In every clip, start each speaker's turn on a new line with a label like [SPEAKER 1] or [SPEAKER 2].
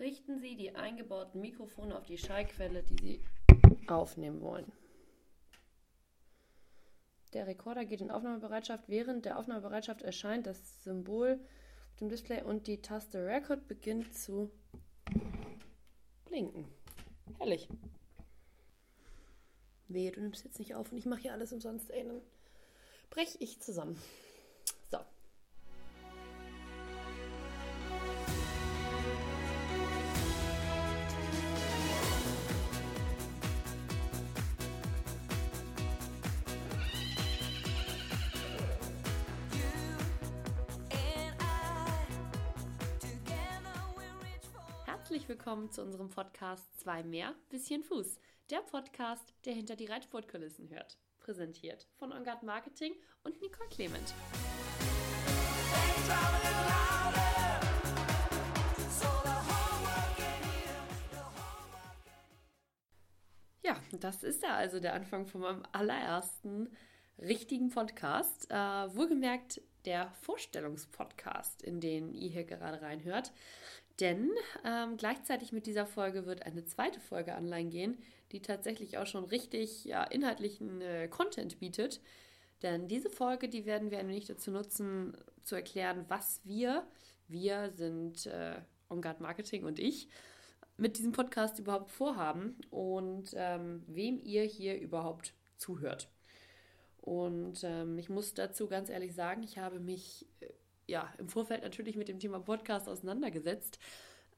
[SPEAKER 1] Richten Sie die eingebauten Mikrofone auf die Schallquelle, die Sie aufnehmen wollen. Der Rekorder geht in Aufnahmebereitschaft. Während der Aufnahmebereitschaft erscheint das Symbol auf dem Display und die Taste Record beginnt zu blinken. Herrlich. Wehe, du nimmst jetzt nicht auf und ich mache hier alles umsonst, ey, dann brech ich zusammen. Herzlich willkommen zu unserem Podcast Zwei mehr, bisschen Fuß. Der Podcast, der hinter die Reitsportkulissen hört. Präsentiert von Ongard Marketing und Nicole Clement. Ja, das ist ja also der Anfang von meinem allerersten richtigen Podcast. Äh, wohlgemerkt der Vorstellungspodcast, in den ihr hier gerade reinhört. Denn ähm, gleichzeitig mit dieser Folge wird eine zweite Folge online gehen, die tatsächlich auch schon richtig ja, inhaltlichen äh, Content bietet. Denn diese Folge, die werden wir wenig dazu nutzen, zu erklären, was wir, wir sind äh, On Guard Marketing und ich, mit diesem Podcast überhaupt vorhaben und ähm, wem ihr hier überhaupt zuhört. Und ähm, ich muss dazu ganz ehrlich sagen, ich habe mich äh, ja im Vorfeld natürlich mit dem Thema Podcast auseinandergesetzt.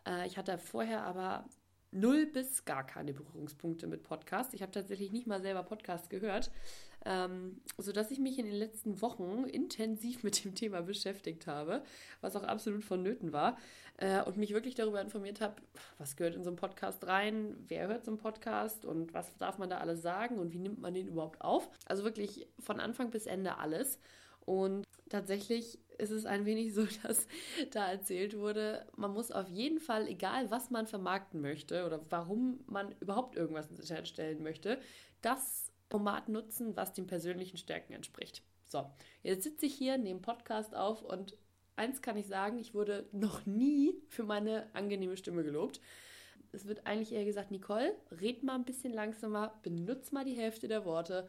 [SPEAKER 1] Äh, ich hatte vorher aber null bis gar keine Berührungspunkte mit Podcast. Ich habe tatsächlich nicht mal selber Podcast gehört, ähm, sodass ich mich in den letzten Wochen intensiv mit dem Thema beschäftigt habe, was auch absolut vonnöten war äh, und mich wirklich darüber informiert habe, was gehört in so einen Podcast rein, wer hört so einen Podcast und was darf man da alles sagen und wie nimmt man den überhaupt auf. Also wirklich von Anfang bis Ende alles. Und tatsächlich ist es ein wenig so, dass da erzählt wurde, man muss auf jeden Fall, egal was man vermarkten möchte oder warum man überhaupt irgendwas ins Internet stellen möchte, das Format nutzen, was den persönlichen Stärken entspricht. So, jetzt sitze ich hier, nehme Podcast auf und eins kann ich sagen, ich wurde noch nie für meine angenehme Stimme gelobt. Es wird eigentlich eher gesagt, Nicole, red mal ein bisschen langsamer, benutze mal die Hälfte der Worte.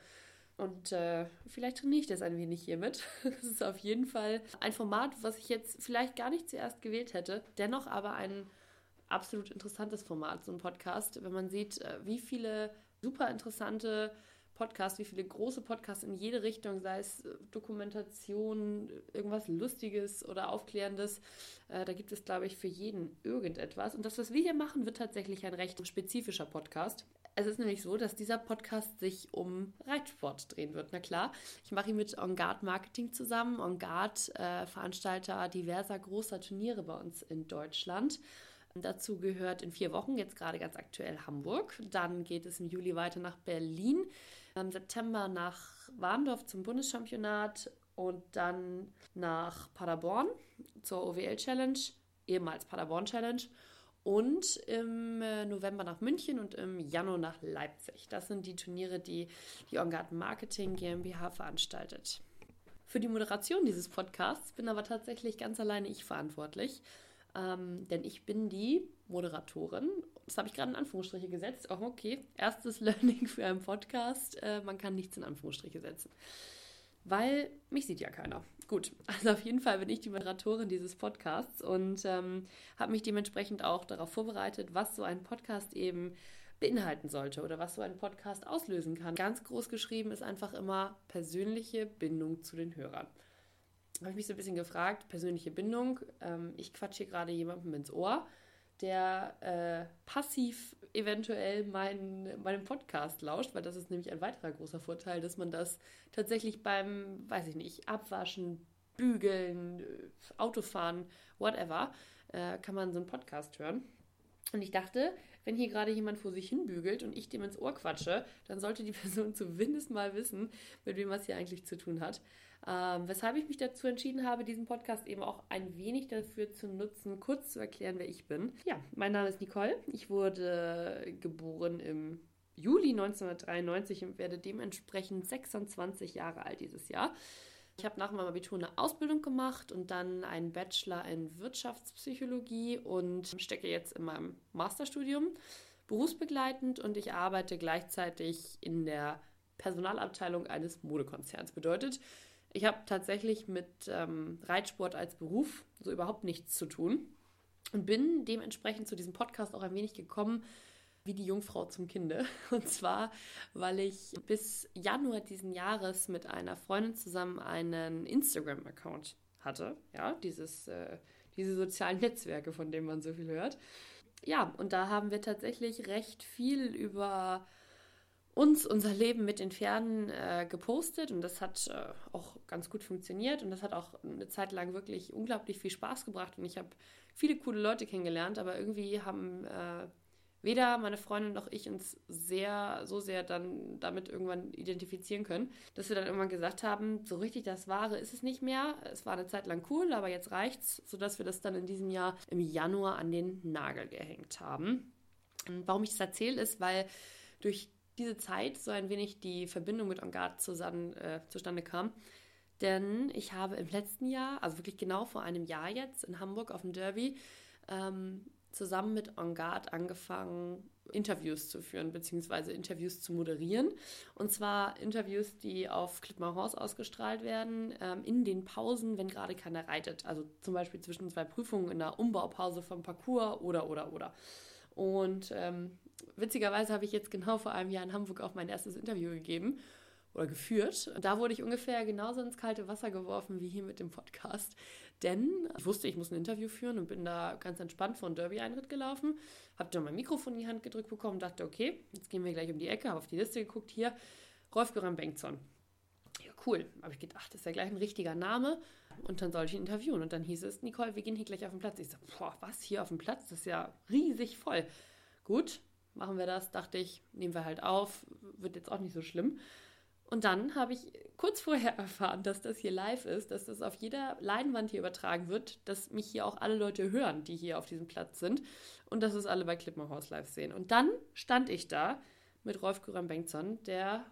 [SPEAKER 1] Und äh, vielleicht trainiere ich das ein wenig hiermit. Es ist auf jeden Fall ein Format, was ich jetzt vielleicht gar nicht zuerst gewählt hätte, dennoch aber ein absolut interessantes Format, so ein Podcast, wenn man sieht, äh, wie viele super interessante Podcasts, wie viele große Podcasts in jede Richtung, sei es äh, Dokumentation, irgendwas Lustiges oder Aufklärendes. Äh, da gibt es, glaube ich, für jeden irgendetwas. Und das, was wir hier machen, wird tatsächlich ein recht spezifischer Podcast. Es ist nämlich so, dass dieser Podcast sich um Reitsport drehen wird. Na klar, ich mache ihn mit On Guard Marketing zusammen. On Guard, äh, Veranstalter diverser großer Turniere bei uns in Deutschland. Dazu gehört in vier Wochen jetzt gerade ganz aktuell Hamburg. Dann geht es im Juli weiter nach Berlin. Im September nach Warndorf zum Bundeschampionat und dann nach Paderborn zur OWL Challenge, ehemals Paderborn Challenge und im äh, November nach München und im Januar nach Leipzig. Das sind die Turniere, die die OnGuard Marketing GmbH veranstaltet. Für die Moderation dieses Podcasts bin aber tatsächlich ganz alleine ich verantwortlich, ähm, denn ich bin die Moderatorin. Das habe ich gerade in Anführungsstriche gesetzt. Oh, okay, erstes Learning für einen Podcast. Äh, man kann nichts in Anführungsstriche setzen weil mich sieht ja keiner. Gut, also auf jeden Fall bin ich die Moderatorin dieses Podcasts und ähm, habe mich dementsprechend auch darauf vorbereitet, was so ein Podcast eben beinhalten sollte oder was so ein Podcast auslösen kann. Ganz groß geschrieben ist einfach immer persönliche Bindung zu den Hörern. Habe ich mich so ein bisschen gefragt, persönliche Bindung. Ähm, ich quatsche hier gerade jemandem ins Ohr der äh, passiv eventuell meinen, meinem Podcast lauscht, weil das ist nämlich ein weiterer großer Vorteil, dass man das tatsächlich beim, weiß ich nicht, Abwaschen, Bügeln, Autofahren, whatever, äh, kann man so einen Podcast hören. Und ich dachte, wenn hier gerade jemand vor sich hin bügelt und ich dem ins Ohr quatsche, dann sollte die Person zumindest mal wissen, mit wem was hier eigentlich zu tun hat. Ähm, weshalb ich mich dazu entschieden habe, diesen Podcast eben auch ein wenig dafür zu nutzen, kurz zu erklären, wer ich bin. Ja, mein Name ist Nicole. Ich wurde geboren im Juli 1993 und werde dementsprechend 26 Jahre alt dieses Jahr. Ich habe nach meinem Abitur eine Ausbildung gemacht und dann einen Bachelor in Wirtschaftspsychologie und stecke jetzt in meinem Masterstudium berufsbegleitend und ich arbeite gleichzeitig in der Personalabteilung eines Modekonzerns. Bedeutet, ich habe tatsächlich mit ähm, Reitsport als Beruf so überhaupt nichts zu tun und bin dementsprechend zu diesem Podcast auch ein wenig gekommen, wie die Jungfrau zum Kinde. Und zwar, weil ich bis Januar diesen Jahres mit einer Freundin zusammen einen Instagram-Account hatte. Ja, dieses, äh, diese sozialen Netzwerke, von denen man so viel hört. Ja, und da haben wir tatsächlich recht viel über uns, unser Leben mit den Pferden äh, gepostet und das hat äh, auch ganz gut funktioniert und das hat auch eine Zeit lang wirklich unglaublich viel Spaß gebracht und ich habe viele coole Leute kennengelernt, aber irgendwie haben äh, weder meine Freundin noch ich uns sehr, so sehr dann damit irgendwann identifizieren können, dass wir dann irgendwann gesagt haben, so richtig das Wahre ist es nicht mehr. Es war eine Zeit lang cool, aber jetzt reicht's, sodass wir das dann in diesem Jahr im Januar an den Nagel gehängt haben. Und warum ich das erzähle, ist, weil durch diese Zeit so ein wenig die Verbindung mit Engard zusammen, äh, zustande kam. Denn ich habe im letzten Jahr, also wirklich genau vor einem Jahr jetzt in Hamburg auf dem Derby, ähm, zusammen mit Engard angefangen, Interviews zu führen, beziehungsweise Interviews zu moderieren. Und zwar Interviews, die auf Klippmar-Horst ausgestrahlt werden, ähm, in den Pausen, wenn gerade keiner reitet. Also zum Beispiel zwischen zwei Prüfungen in der Umbaupause vom Parcours oder, oder, oder. Und ähm, witzigerweise habe ich jetzt genau vor einem Jahr in Hamburg auch mein erstes Interview gegeben oder geführt. Da wurde ich ungefähr genauso ins kalte Wasser geworfen wie hier mit dem Podcast. Denn ich wusste, ich muss ein Interview führen und bin da ganz entspannt vor einen Derby-Einritt gelaufen. Habe dann mein Mikrofon in die Hand gedrückt bekommen, dachte, okay, jetzt gehen wir gleich um die Ecke, habe auf die Liste geguckt, hier, Rolf Göran Bengtson. Ja, cool. Habe ich gedacht, das ist ja gleich ein richtiger Name. Und dann soll ich ihn interviewen. Und dann hieß es, Nicole, wir gehen hier gleich auf den Platz. Ich so, boah, was, hier auf dem Platz? Das ist ja riesig voll. Gut, machen wir das, dachte ich, nehmen wir halt auf, wird jetzt auch nicht so schlimm. Und dann habe ich kurz vorher erfahren, dass das hier live ist, dass das auf jeder Leinwand hier übertragen wird, dass mich hier auch alle Leute hören, die hier auf diesem Platz sind und dass es alle bei Klippmerhaus live sehen. Und dann stand ich da mit Rolf Göran Bengtson, der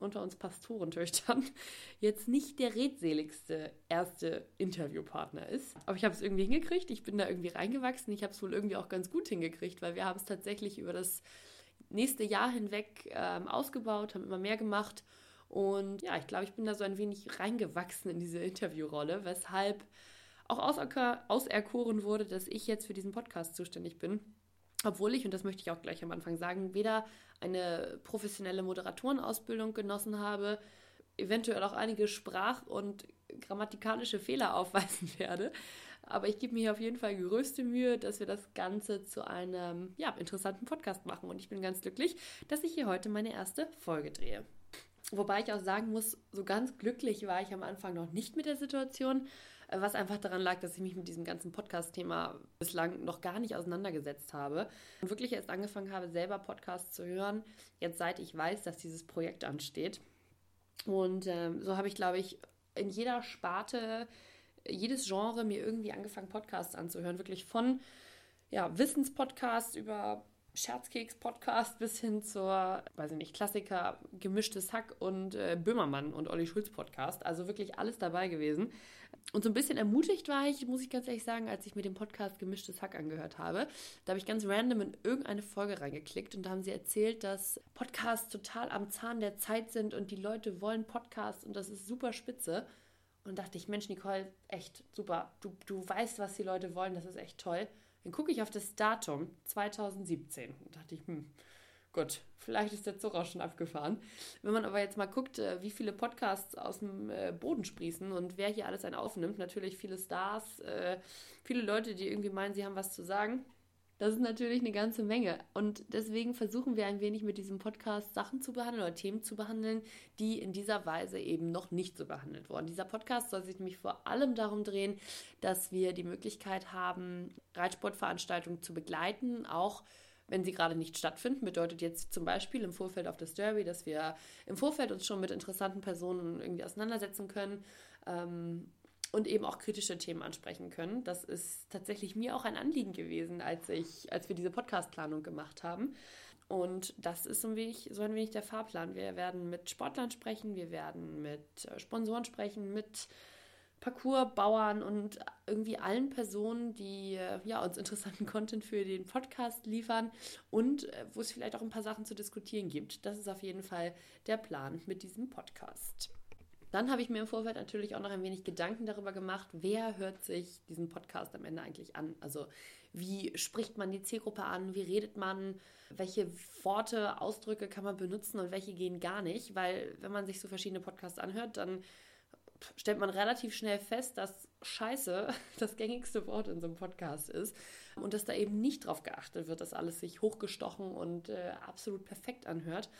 [SPEAKER 1] unter uns Pastorentöchtern jetzt nicht der redseligste erste Interviewpartner ist. Aber ich habe es irgendwie hingekriegt. Ich bin da irgendwie reingewachsen. Ich habe es wohl irgendwie auch ganz gut hingekriegt, weil wir haben es tatsächlich über das nächste Jahr hinweg ähm, ausgebaut, haben immer mehr gemacht und ja, ich glaube, ich bin da so ein wenig reingewachsen in diese Interviewrolle, weshalb auch auserkoren wurde, dass ich jetzt für diesen Podcast zuständig bin. Obwohl ich, und das möchte ich auch gleich am Anfang sagen, weder eine professionelle Moderatorenausbildung genossen habe, eventuell auch einige Sprach- und grammatikalische Fehler aufweisen werde. Aber ich gebe mir hier auf jeden Fall größte Mühe, dass wir das Ganze zu einem ja, interessanten Podcast machen. Und ich bin ganz glücklich, dass ich hier heute meine erste Folge drehe. Wobei ich auch sagen muss, so ganz glücklich war ich am Anfang noch nicht mit der Situation, äh, was einfach daran lag, dass ich mich mit diesem ganzen Podcast-Thema bislang noch gar nicht auseinandergesetzt habe und wirklich erst angefangen habe, selber Podcasts zu hören, jetzt seit ich weiß, dass dieses Projekt ansteht. Und ähm, so habe ich, glaube ich, in jeder Sparte, jedes Genre mir irgendwie angefangen, Podcasts anzuhören. Wirklich von ja, Wissenspodcasts über Scherzkeks-Podcast bis hin zur, weiß ich nicht, Klassiker, gemischtes Hack und äh, Böhmermann und Olli Schulz-Podcast. Also wirklich alles dabei gewesen. Und so ein bisschen ermutigt war ich, muss ich ganz ehrlich sagen, als ich mir den Podcast Gemischtes Hack angehört habe. Da habe ich ganz random in irgendeine Folge reingeklickt und da haben sie erzählt, dass Podcasts total am Zahn der Zeit sind und die Leute wollen Podcasts und das ist super spitze. Und dachte ich, Mensch, Nicole, echt super. Du, du weißt, was die Leute wollen, das ist echt toll. Dann gucke ich auf das Datum 2017 und dachte ich, hm, gut, vielleicht ist der Zug auch schon abgefahren. Wenn man aber jetzt mal guckt, äh, wie viele Podcasts aus dem äh, Boden sprießen und wer hier alles einen aufnimmt, natürlich viele Stars, äh, viele Leute, die irgendwie meinen, sie haben was zu sagen. Das ist natürlich eine ganze Menge. Und deswegen versuchen wir ein wenig mit diesem Podcast Sachen zu behandeln oder Themen zu behandeln, die in dieser Weise eben noch nicht so behandelt wurden. Dieser Podcast soll sich nämlich vor allem darum drehen, dass wir die Möglichkeit haben, Reitsportveranstaltungen zu begleiten, auch wenn sie gerade nicht stattfinden. Bedeutet jetzt zum Beispiel im Vorfeld auf das Derby, dass wir im Vorfeld uns schon mit interessanten Personen irgendwie auseinandersetzen können. Ähm, und eben auch kritische Themen ansprechen können. Das ist tatsächlich mir auch ein Anliegen gewesen, als ich, als wir diese Podcastplanung gemacht haben. Und das ist so ein, wenig, so ein wenig der Fahrplan. Wir werden mit Sportlern sprechen, wir werden mit äh, Sponsoren sprechen, mit Parcoursbauern und irgendwie allen Personen, die äh, ja, uns interessanten Content für den Podcast liefern und äh, wo es vielleicht auch ein paar Sachen zu diskutieren gibt. Das ist auf jeden Fall der Plan mit diesem Podcast. Dann habe ich mir im Vorfeld natürlich auch noch ein wenig Gedanken darüber gemacht, wer hört sich diesen Podcast am Ende eigentlich an? Also wie spricht man die Zielgruppe an? Wie redet man? Welche Worte, Ausdrücke kann man benutzen und welche gehen gar nicht? Weil wenn man sich so verschiedene Podcasts anhört, dann stellt man relativ schnell fest, dass Scheiße das gängigste Wort in so einem Podcast ist und dass da eben nicht drauf geachtet wird, dass alles sich hochgestochen und äh, absolut perfekt anhört.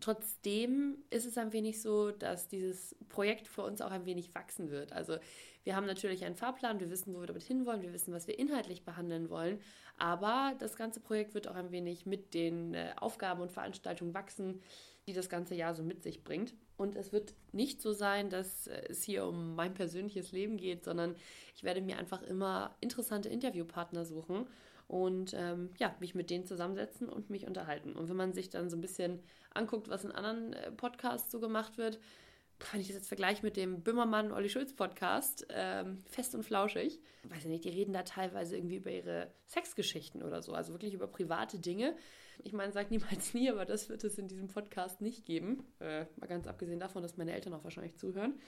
[SPEAKER 1] Trotzdem ist es ein wenig so, dass dieses Projekt für uns auch ein wenig wachsen wird. Also wir haben natürlich einen Fahrplan, wir wissen, wo wir damit hinwollen, wir wissen, was wir inhaltlich behandeln wollen, aber das ganze Projekt wird auch ein wenig mit den äh, Aufgaben und Veranstaltungen wachsen, die das ganze Jahr so mit sich bringt. Und es wird nicht so sein, dass es hier um mein persönliches Leben geht, sondern ich werde mir einfach immer interessante Interviewpartner suchen und ähm, ja, mich mit denen zusammensetzen und mich unterhalten. Und wenn man sich dann so ein bisschen anguckt, was in anderen äh, Podcasts so gemacht wird, wenn ich das jetzt vergleiche mit dem Böhmermann Olli Schulz Podcast, ähm, fest und flauschig, weiß ich nicht, die reden da teilweise irgendwie über ihre Sexgeschichten oder so, also wirklich über private Dinge. Ich meine, sag niemals nie, aber das wird es in diesem Podcast nicht geben. Äh, mal ganz abgesehen davon, dass meine Eltern auch wahrscheinlich zuhören.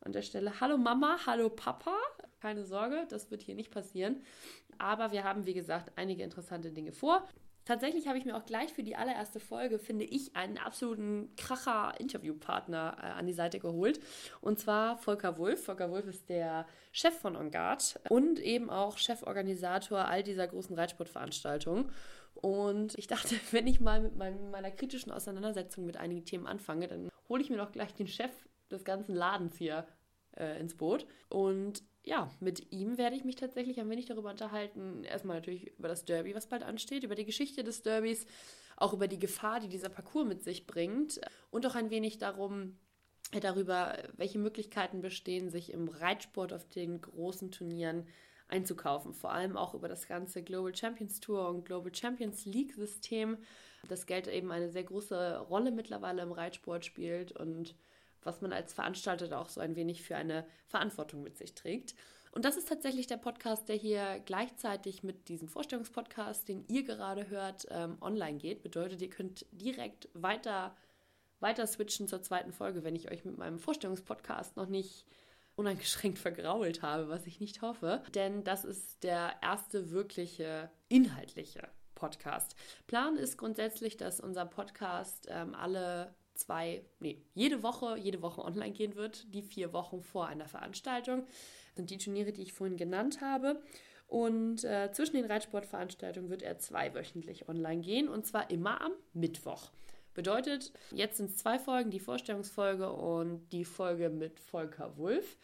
[SPEAKER 1] An der Stelle, hallo Mama, hallo Papa. Keine Sorge, das wird hier nicht passieren. Aber wir haben, wie gesagt, einige interessante Dinge vor. Tatsächlich habe ich mir auch gleich für die allererste Folge, finde ich, einen absoluten Kracher-Interviewpartner äh, an die Seite geholt. Und zwar Volker Wulff. Volker Wulff ist der Chef von OnGuard und eben auch Cheforganisator all dieser großen Reitsportveranstaltungen. Und ich dachte, wenn ich mal mit meiner kritischen Auseinandersetzung mit einigen Themen anfange, dann hole ich mir doch gleich den Chef des ganzen Ladens hier äh, ins Boot. Und ja, mit ihm werde ich mich tatsächlich ein wenig darüber unterhalten. Erstmal natürlich über das Derby, was bald ansteht, über die Geschichte des Derbys, auch über die Gefahr, die dieser Parcours mit sich bringt und auch ein wenig darum, äh, darüber, welche Möglichkeiten bestehen, sich im Reitsport auf den großen Turnieren einzukaufen. Vor allem auch über das ganze Global Champions Tour und Global Champions League System, das Geld eben eine sehr große Rolle mittlerweile im Reitsport spielt und was man als Veranstalter da auch so ein wenig für eine Verantwortung mit sich trägt. Und das ist tatsächlich der Podcast, der hier gleichzeitig mit diesem Vorstellungspodcast, den ihr gerade hört, ähm, online geht. Bedeutet, ihr könnt direkt weiter, weiter switchen zur zweiten Folge, wenn ich euch mit meinem Vorstellungspodcast noch nicht uneingeschränkt vergrault habe, was ich nicht hoffe. Denn das ist der erste wirkliche inhaltliche Podcast. Plan ist grundsätzlich, dass unser Podcast ähm, alle zwei, nee, jede Woche, jede Woche online gehen wird, die vier Wochen vor einer Veranstaltung. Das sind die Turniere, die ich vorhin genannt habe. Und äh, zwischen den Reitsportveranstaltungen wird er zweiwöchentlich online gehen und zwar immer am Mittwoch. Bedeutet, jetzt sind es zwei Folgen, die Vorstellungsfolge und die Folge mit Volker Wulff.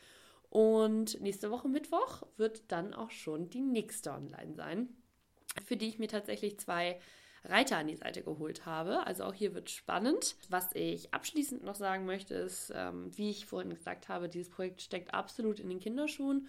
[SPEAKER 1] Und nächste Woche Mittwoch wird dann auch schon die nächste online sein, für die ich mir tatsächlich zwei Reiter an die Seite geholt habe. Also auch hier wird spannend. Was ich abschließend noch sagen möchte, ist, ähm, wie ich vorhin gesagt habe, dieses Projekt steckt absolut in den Kinderschuhen.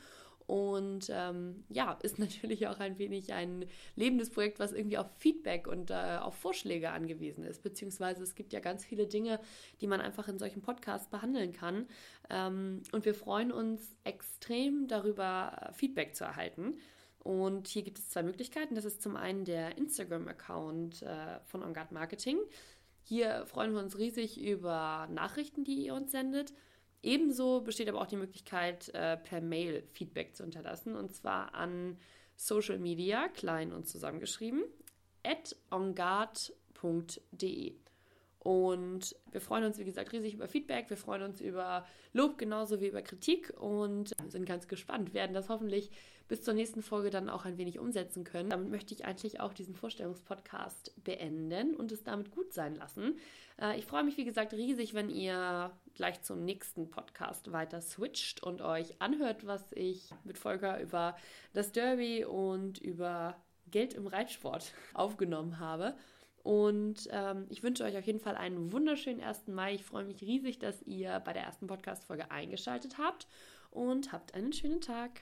[SPEAKER 1] Und ähm, ja, ist natürlich auch ein wenig ein lebendes Projekt, was irgendwie auf Feedback und äh, auf Vorschläge angewiesen ist. Beziehungsweise es gibt ja ganz viele Dinge, die man einfach in solchen Podcasts behandeln kann. Ähm, und wir freuen uns extrem darüber, Feedback zu erhalten. Und hier gibt es zwei Möglichkeiten. Das ist zum einen der Instagram-Account äh, von OnGuard Marketing. Hier freuen wir uns riesig über Nachrichten, die ihr uns sendet. Ebenso besteht aber auch die Möglichkeit, äh, per Mail Feedback zu hinterlassen. Und zwar an Social Media, klein und zusammengeschrieben, at onguard.de. Und wir freuen uns, wie gesagt, riesig über Feedback. Wir freuen uns über Lob genauso wie über Kritik und sind ganz gespannt, werden das hoffentlich bis zur nächsten Folge dann auch ein wenig umsetzen können. Damit möchte ich eigentlich auch diesen Vorstellungspodcast beenden und es damit gut sein lassen. Äh, ich freue mich, wie gesagt, riesig, wenn ihr gleich zum nächsten Podcast weiter switcht und euch anhört, was ich mit Volker über das Derby und über Geld im Reitsport aufgenommen habe. Und ähm, ich wünsche euch auf jeden Fall einen wunderschönen 1. Mai. Ich freue mich riesig, dass ihr bei der ersten Podcast-Folge eingeschaltet habt und habt einen schönen Tag.